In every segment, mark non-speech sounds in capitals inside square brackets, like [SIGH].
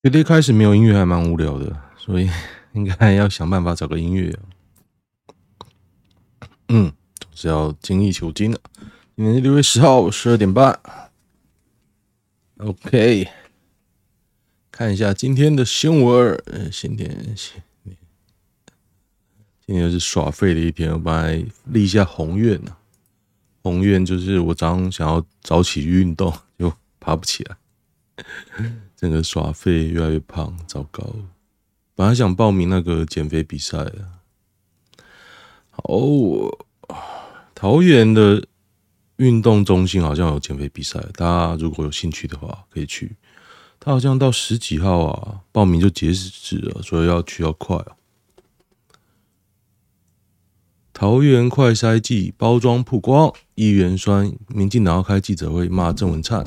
觉得一开始没有音乐还蛮无聊的，所以 [LAUGHS] 应该要想办法找个音乐。嗯，总是要精益求精的。今天是六月十号十二点半。OK，看一下今天的新闻。嗯，今天今天是耍废的一天。我本来立下宏愿呢，宏愿就是我早上想要早起运动，就爬不起来。整个耍废越来越胖，糟糕！本来想报名那个减肥比赛的。好，桃园的运动中心好像有减肥比赛，大家如果有兴趣的话可以去。他好像到十几号啊，报名就截止了，所以要去要快啊。桃园快筛剂包装曝光，议员酸，民进党要开记者会骂郑文灿。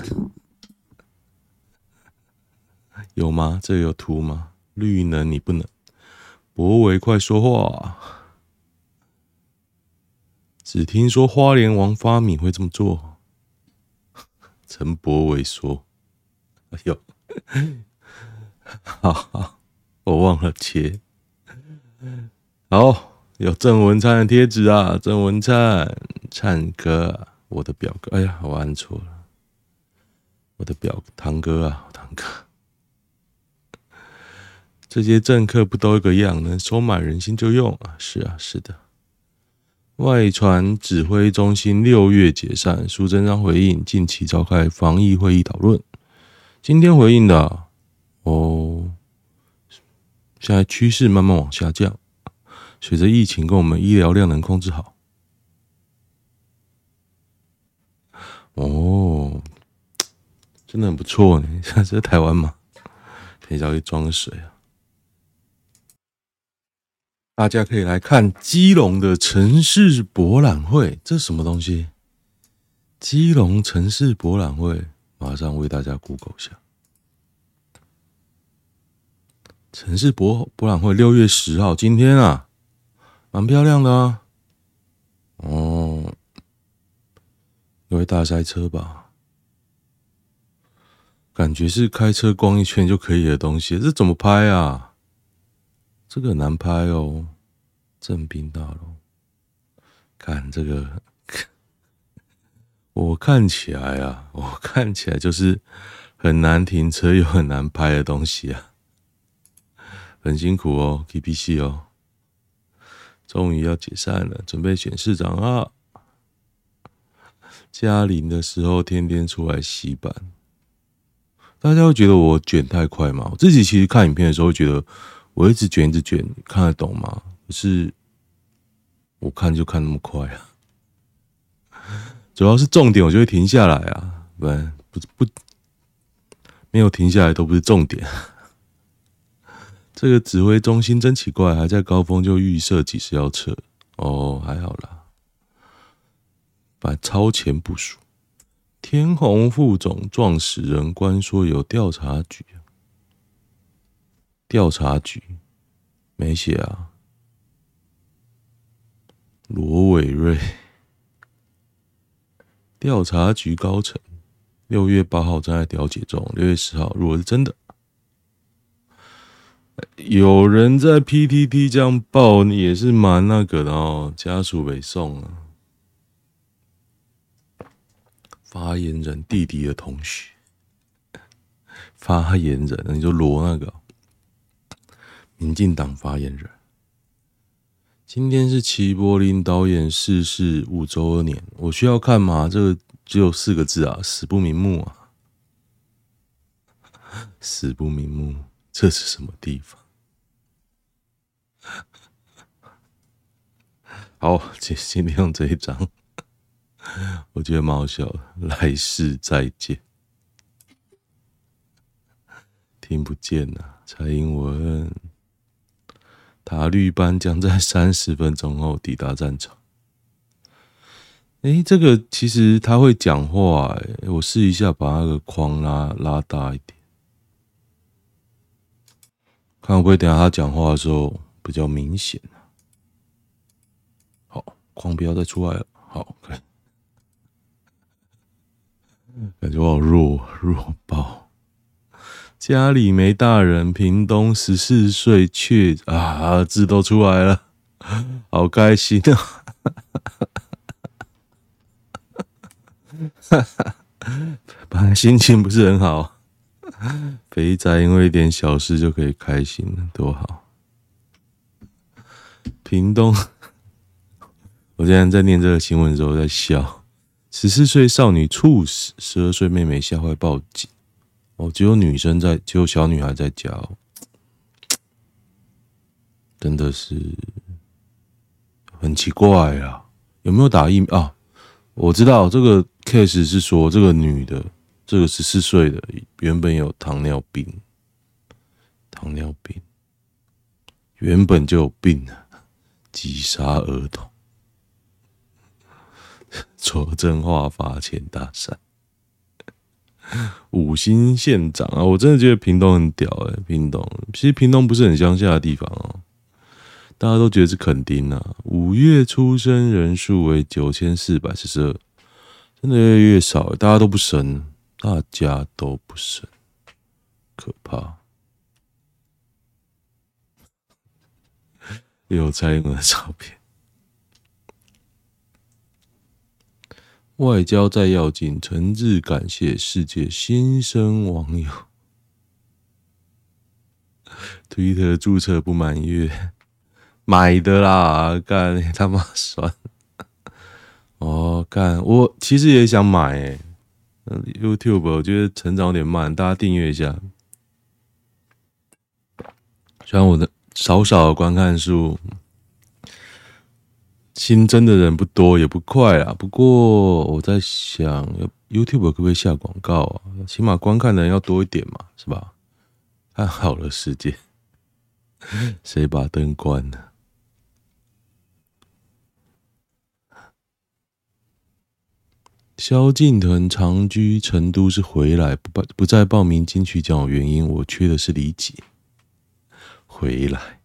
有吗？这有图吗？绿能你不能，博伟快说话。只听说花莲王发明会这么做。陈博伟说：“哎呦，好好，我忘了切。好，有郑文灿的贴纸啊，郑文灿，灿哥，我的表哥。哎呀，我按错了，我的表堂哥啊，堂哥。”这些政客不都一个样，能收买人心就用啊！是啊，是的。外传指挥中心六月解散，苏贞昌回应近期召开防疫会议讨论。今天回应的、哦，现在趋势慢慢往下降，随着疫情跟我们医疗量能控制好。哦，真的很不错呢。现在在台湾吗？可以找去装个水啊。大家可以来看基隆的城市博览会，这什么东西？基隆城市博览会，马上为大家 Google 一下。城市博博览会六月十号，今天啊，蛮漂亮的啊。哦，因为大塞车吧？感觉是开车逛一圈就可以的东西，这怎么拍啊？这个很难拍哦，正兵大楼，看这个，[LAUGHS] 我看起来啊，我看起来就是很难停车又很难拍的东西啊，很辛苦哦，KPC 哦，终于要解散了，准备选市长啊，嘉玲的时候天天出来洗版，大家会觉得我卷太快吗？我自己其实看影片的时候会觉得。我一直卷，一直卷，看得懂吗？可是我看就看那么快啊，主要是重点，我就会停下来啊，不然不不没有停下来都不是重点。这个指挥中心真奇怪，还在高峰就预设几时要撤哦，还好啦，把超前部署。天虹副总撞死人，关说有调查局。调查局没写啊，罗伟瑞，调查局高层六月八号正在调解中，六月十号如果是真的，有人在 PTT 这样报，也是蛮那个的哦，家属北宋啊，发言人弟弟的同学，发言人，你就罗那个。民进党发言人，今天是齐柏林导演逝世五周年，我需要看吗？这个只有四个字啊，死不瞑目啊，[LAUGHS] 死不瞑目，这是什么地方？[LAUGHS] 好，今今天用这一张，[LAUGHS] 我觉得蛮好笑的。来世再见，听不见呐、啊，蔡英文。塔绿班将在三十分钟后抵达战场。[LAUGHS] 哎，这个其实他会讲话，我试一下把那个框拉拉大一点，看会不会等下他讲话的时候比较明显。好，框不要再出来了。好，可以。[LAUGHS] 感觉我好弱弱爆，家里没大人，屏东十四岁却啊字都出来了，[LAUGHS] 好开心啊！[LAUGHS] 本来心情不是很好，肥宅因为一点小事就可以开心了，多好！屏东，[LAUGHS] 我今天在念这个新闻的时候在笑，十四岁少女猝死，十二岁妹妹吓坏报警。哦，只有女生在，只有小女孩在家哦，真的是很奇怪啊！有没有打疫苗啊？我知道这个 case 是说，这个女的，这个十四岁的，原本有糖尿病，糖尿病原本就有病啊，击杀儿童，说真话，发钱大赛。[LAUGHS] 五星县长啊，我真的觉得屏东很屌哎、欸！屏东其实屏东不是很乡下的地方哦、大家都觉得是垦丁啊。五月出生人数为九千四百四十二，真的越来越少、大家都不生，大家都不生，可怕。[LAUGHS] 有蔡英文的照片。外交再要紧，诚挚感谢世界新生网友。推特注册不满月，买的啦，干 [LAUGHS] 他妈酸！[LAUGHS] 哦，干我其实也想买、欸、YouTube，我觉得成长有点慢，大家订阅一下。虽然我的少少的观看数。新增的人不多也不快啊，不过我在想，YouTube 可不可以下广告啊？起码观看的人要多一点嘛，是吧？看好了世界，[LAUGHS] 谁把灯关了？萧敬腾长居成都是回来不不不再报名金曲奖的原因，我缺的是理解。回来，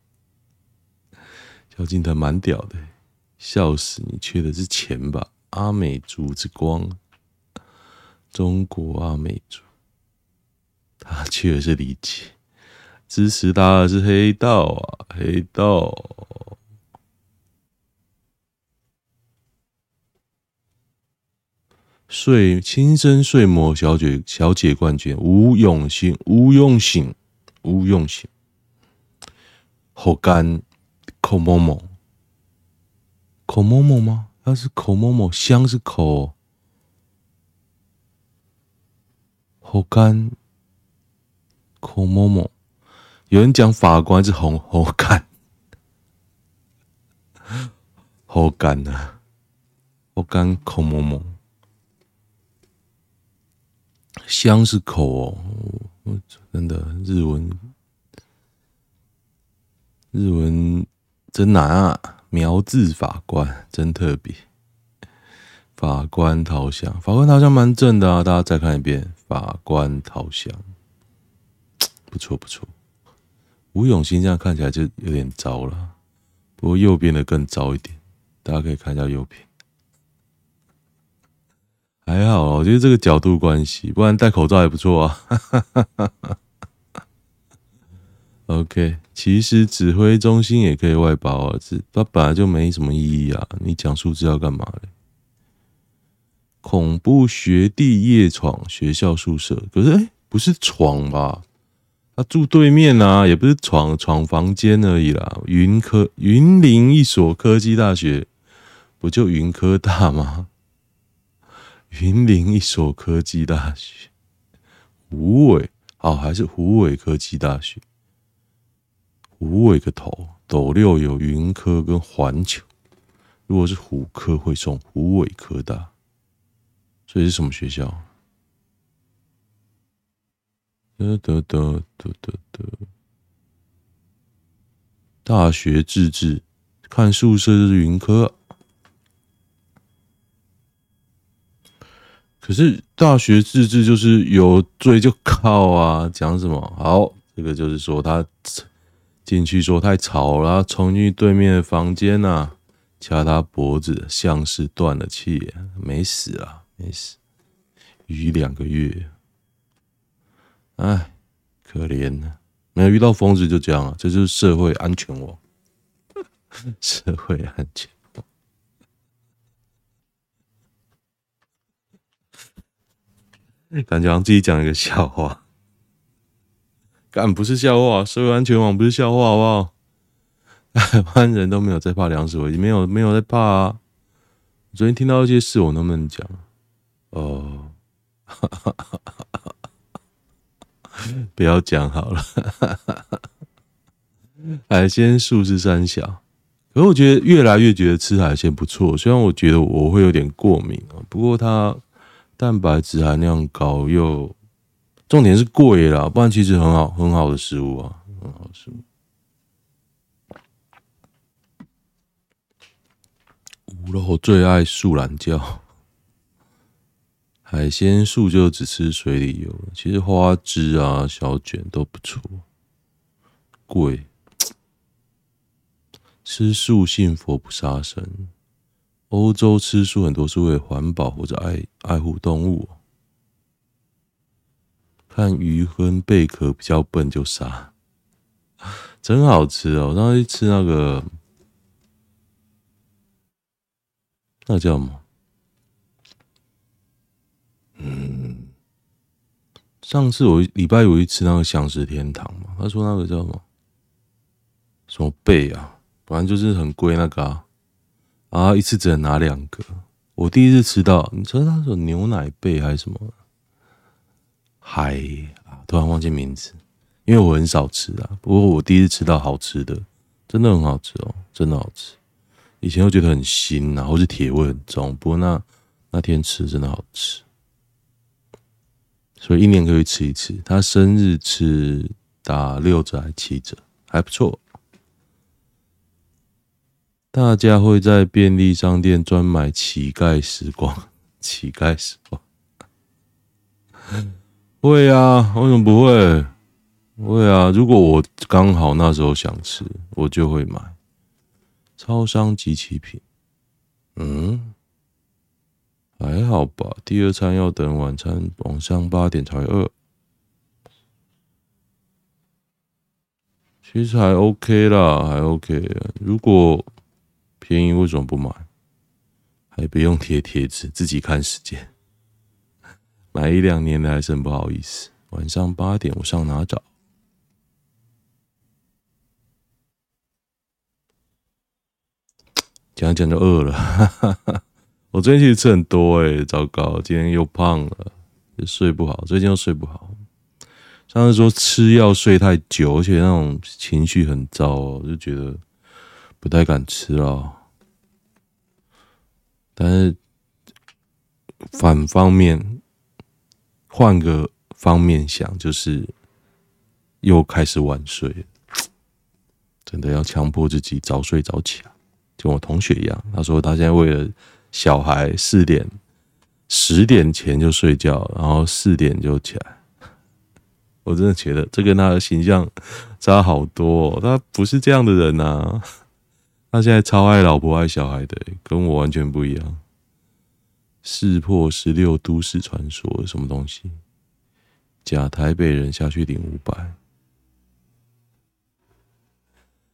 萧敬腾蛮屌的。笑死！你缺的是钱吧？阿美族之光，中国阿美族，他缺的是理解。支持他的是黑道啊，黑道。睡亲生睡魔小姐小姐冠军吴永信，吴永信，吴永信，好干，口某某。口某某吗？他是口某某，香是口，好干，口某某。有人讲法官是红好干，好干呐，好干口某某，香是口哦，真的日文，日文真难啊。苗字法官真特别，法官陶香，法官陶香蛮正的啊！大家再看一遍，法官陶香，[TSK] 不错不错。吴永新这样看起来就有点糟了，不过右边的更糟一点，大家可以看一下右边，还好，我觉得这个角度关系，不然戴口罩也不错啊。哈哈哈哈哈 OK，其实指挥中心也可以外包啊，这它本来就没什么意义啊。你讲数字要干嘛嘞？恐怖学弟夜闯学校宿舍，可是哎、不是闯吧？他住对面啊，也不是闯闯房间而已啦。云科云林一所科技大学，不就云科大吗？[LAUGHS] 云林一所科技大学，虎尾好还是湖尾科技大学？虎尾个头，斗六有云科跟环球，如果是虎科会送虎尾科大，所以是什么学校？得得得得得得，大学自治，看宿舍就是云科，可是大学自治就是有罪就靠啊，讲什么？好，这个就是说他。进去说太吵了，冲进对面的房间呐、掐他脖子，像是断了气，没死啊，没死，余两个月，哎，可怜呐、没有遇到疯子就这样啊，这就是社会安全网，[LAUGHS] 社会安全，感觉好像自己讲一个笑话，干不是笑话，社会安全网不是笑话，好不好？台湾人都没有在怕粮食危机，没有没有在怕啊。昨天听到一些事，我能不能讲？哦，[LAUGHS] 不要讲好了。海鲜素是三小，可是我觉得越来越觉得吃海鲜不错。虽然我觉得我会有点过敏啊，不过它蛋白质含量高，又重点是贵啦，不然其实很好很好的食物啊，很好的食物。无肉最爱素懒觉，[LAUGHS] 海鲜素就只吃水里游。其实花枝啊、小卷都不错，贵。[TSK] 吃素信佛不杀生，欧洲吃素很多是为环保或者爱爱护动物。看鱼跟贝壳比较笨就杀，[LAUGHS] 真好吃哦！我当时吃那个。那叫什么？嗯，上次我礼拜五去吃那个享食天堂嘛，他说那个叫什么？什么贝啊？反正就是很贵那个啊，然后一次只能拿两个。我第一次吃到，你知道那种牛奶贝还是什么？海啊，突然忘记名字，因为我很少吃啊。不过我第一次吃到好吃的，真的很好吃哦，真的好吃。以前又觉得很腥啊，或是铁味很重。不过那那天吃真的好吃，所以一年可以吃一次。他生日吃打六折还七折，还不错。大家会在便利商店专买乞丐时光，乞丐时光会啊？为什么不会？会啊！如果我刚好那时候想吃，我就会买。超商即期品，嗯，还好吧。第二餐要等晚餐晚上八点才饿，其实还 OK 啦，还 OK。如果便宜，为什么不买？还不用贴贴纸，自己看时间。买一两年的还是很不好意思。晚上八点我上哪找？讲讲就饿了，哈哈哈。我最近其实吃很多诶，糟糕，今天又胖了，也睡不好，最近又睡不好。上次说吃药睡太久，而且那种情绪很糟，我就觉得不太敢吃了。但是反方面，换个方面想，就是又开始晚睡，真的要强迫自己早睡早起啊。就我同学一样，他说他现在为了小孩四点、十点前就睡觉，然后四点就起来。我真的觉得这跟他的形象差好多哦，他不是这样的人呐。他现在超爱老婆爱小孩的，跟我完全不一样。识破十六都市传说，什么东西？假台北人下去领五百。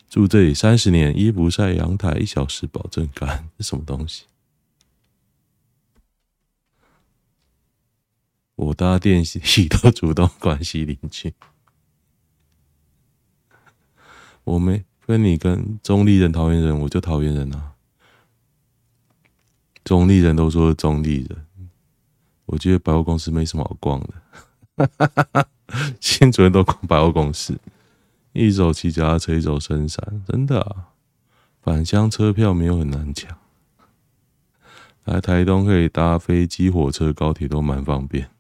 住这里三十年，衣不晒阳台一小时保证干，是什么东西？我搭电梯 [LAUGHS] 都主动关系邻居。我没跟你跟中立人讨厌人，我就讨厌人啊。中立人都说中立人，我觉得百货公司没什么好逛的。新主人都逛百货公司。一手骑脚踏车，一手升山，真的啊！返乡车票没有很难抢，来台东可以搭飞机、火车、高铁都蛮方便。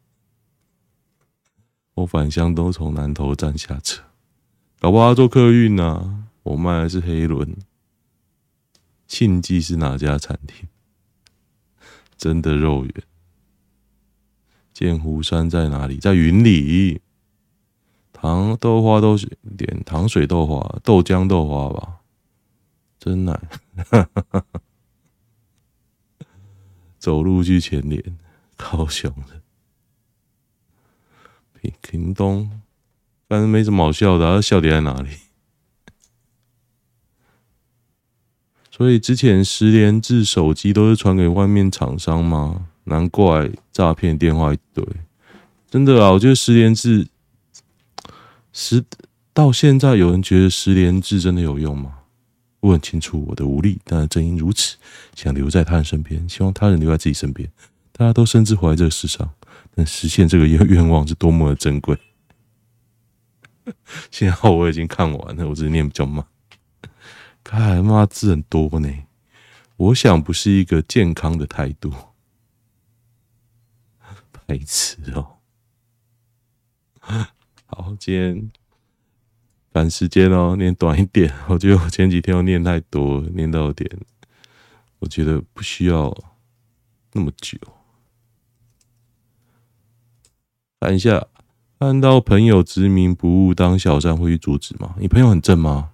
我返乡都从南投站下车，搞不好要坐客运呢。我卖的是黑轮，庆记是哪家餐厅？真的肉圆。剑湖山在哪里？在云里。糖豆花都是点糖水豆花、豆浆豆花吧，真奶。[LAUGHS] 走路去前脸，高雄的屏屏东反正没什么好笑的，啊，笑点在哪里？所以之前十连制手机都是传给外面厂商吗？难怪诈骗电话一堆。真的啊，我觉得十连制十到现在有人觉得十连制真的有用吗？我很清楚我的无力，但正因如此，想留在他人身边，希望他人留在自己身边。大家都深知活在这个世上，能实现这个愿愿望是多么的珍贵。[LAUGHS] 幸好我已经看完了，我只是念比较慢。看，妈字很多呢，我想不是一个健康的态度。白痴哦。好，今天赶时间哦，念短一点。我觉得我前几天又念太多，念到有点，我觉得不需要那么久。看一下，看到朋友执迷不悟当小三会去阻止吗？你朋友很正吗？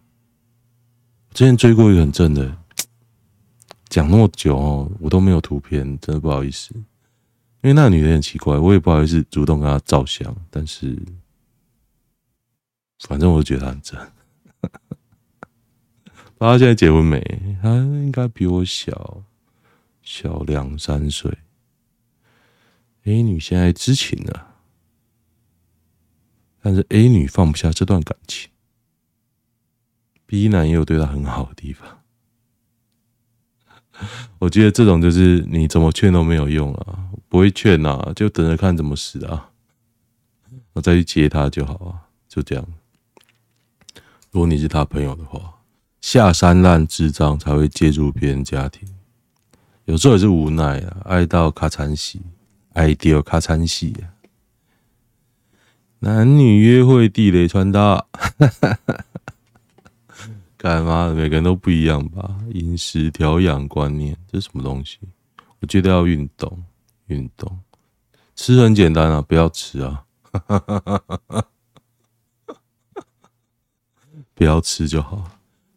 之前追过一个很正的，讲那么久哦，我都没有图片，真的不好意思。因为那个女的很奇怪，我也不好意思主动跟她照相，但是反正我就觉得她很正。[LAUGHS] 不知道现在结婚没？她应该比我小小两三岁。A 女现在知情了，但是 A 女放不下这段感情。B 男也有对他很好的地方，[LAUGHS] 我觉得这种就是你怎么劝都没有用啊，不会劝啊，就等着看怎么死啊，我再去接他就好啊，就这样。如果你是他朋友的话，下三滥智障才会介入别人家庭，有时候也是无奈啊，爱到卡惨死，爱丢卡惨死啊，男女约会地雷穿搭。[LAUGHS] 干嘛？每个人都不一样吧？饮食调养观念，这是什么东西？我觉得要运动，运动，吃很简单啊，不要吃啊，[LAUGHS] 不要吃就好。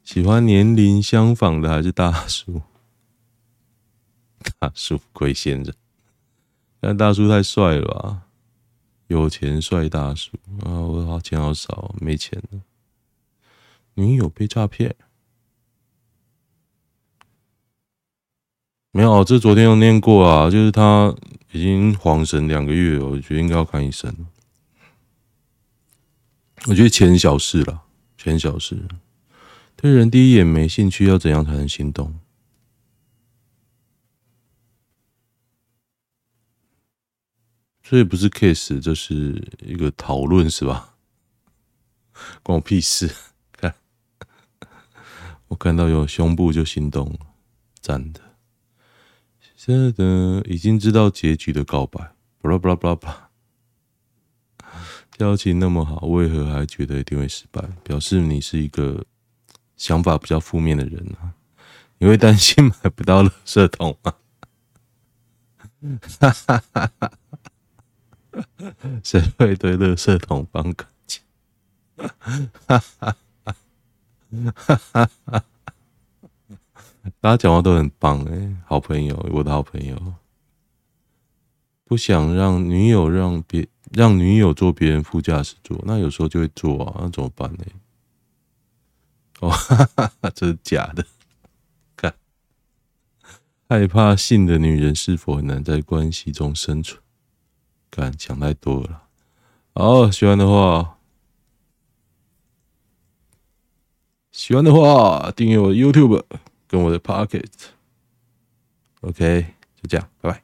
喜欢年龄相仿的还是大叔？[LAUGHS] 大叔龟仙人，但大叔太帅了吧？有钱帅大叔啊！我好钱好少，没钱了。女友被诈骗？没有，这昨天有念过啊，就是他已经恍神两个月了，我觉得应该要看医生。我觉得钱小事了，钱小事。对人第一眼没兴趣，要怎样才能心动？这也不是 case，这是一个讨论，是吧？关我屁事。我看到有胸部就心动了，赞的，是的，已经知道结局的告白，巴拉巴拉巴拉巴，交情那么好，为何还觉得一定会失败？表示你是一个想法比较负面的人啊！你会担心买不到垃圾桶吗？哈哈哈哈哈！谁会对垃圾桶放感情？哈！哈哈哈！[LAUGHS] 大家讲话都很棒哎，好朋友，我的好朋友，不想让女友让别让女友坐别人副驾驶座，那有时候就会坐啊，那怎么办呢？哦，[LAUGHS] 这是假的，看，害怕性的女人是否很难在关系中生存？看，想太多了。好，喜欢的话。喜欢的话，订阅我的 YouTube 跟我的 Pocket。OK，就这样，拜拜。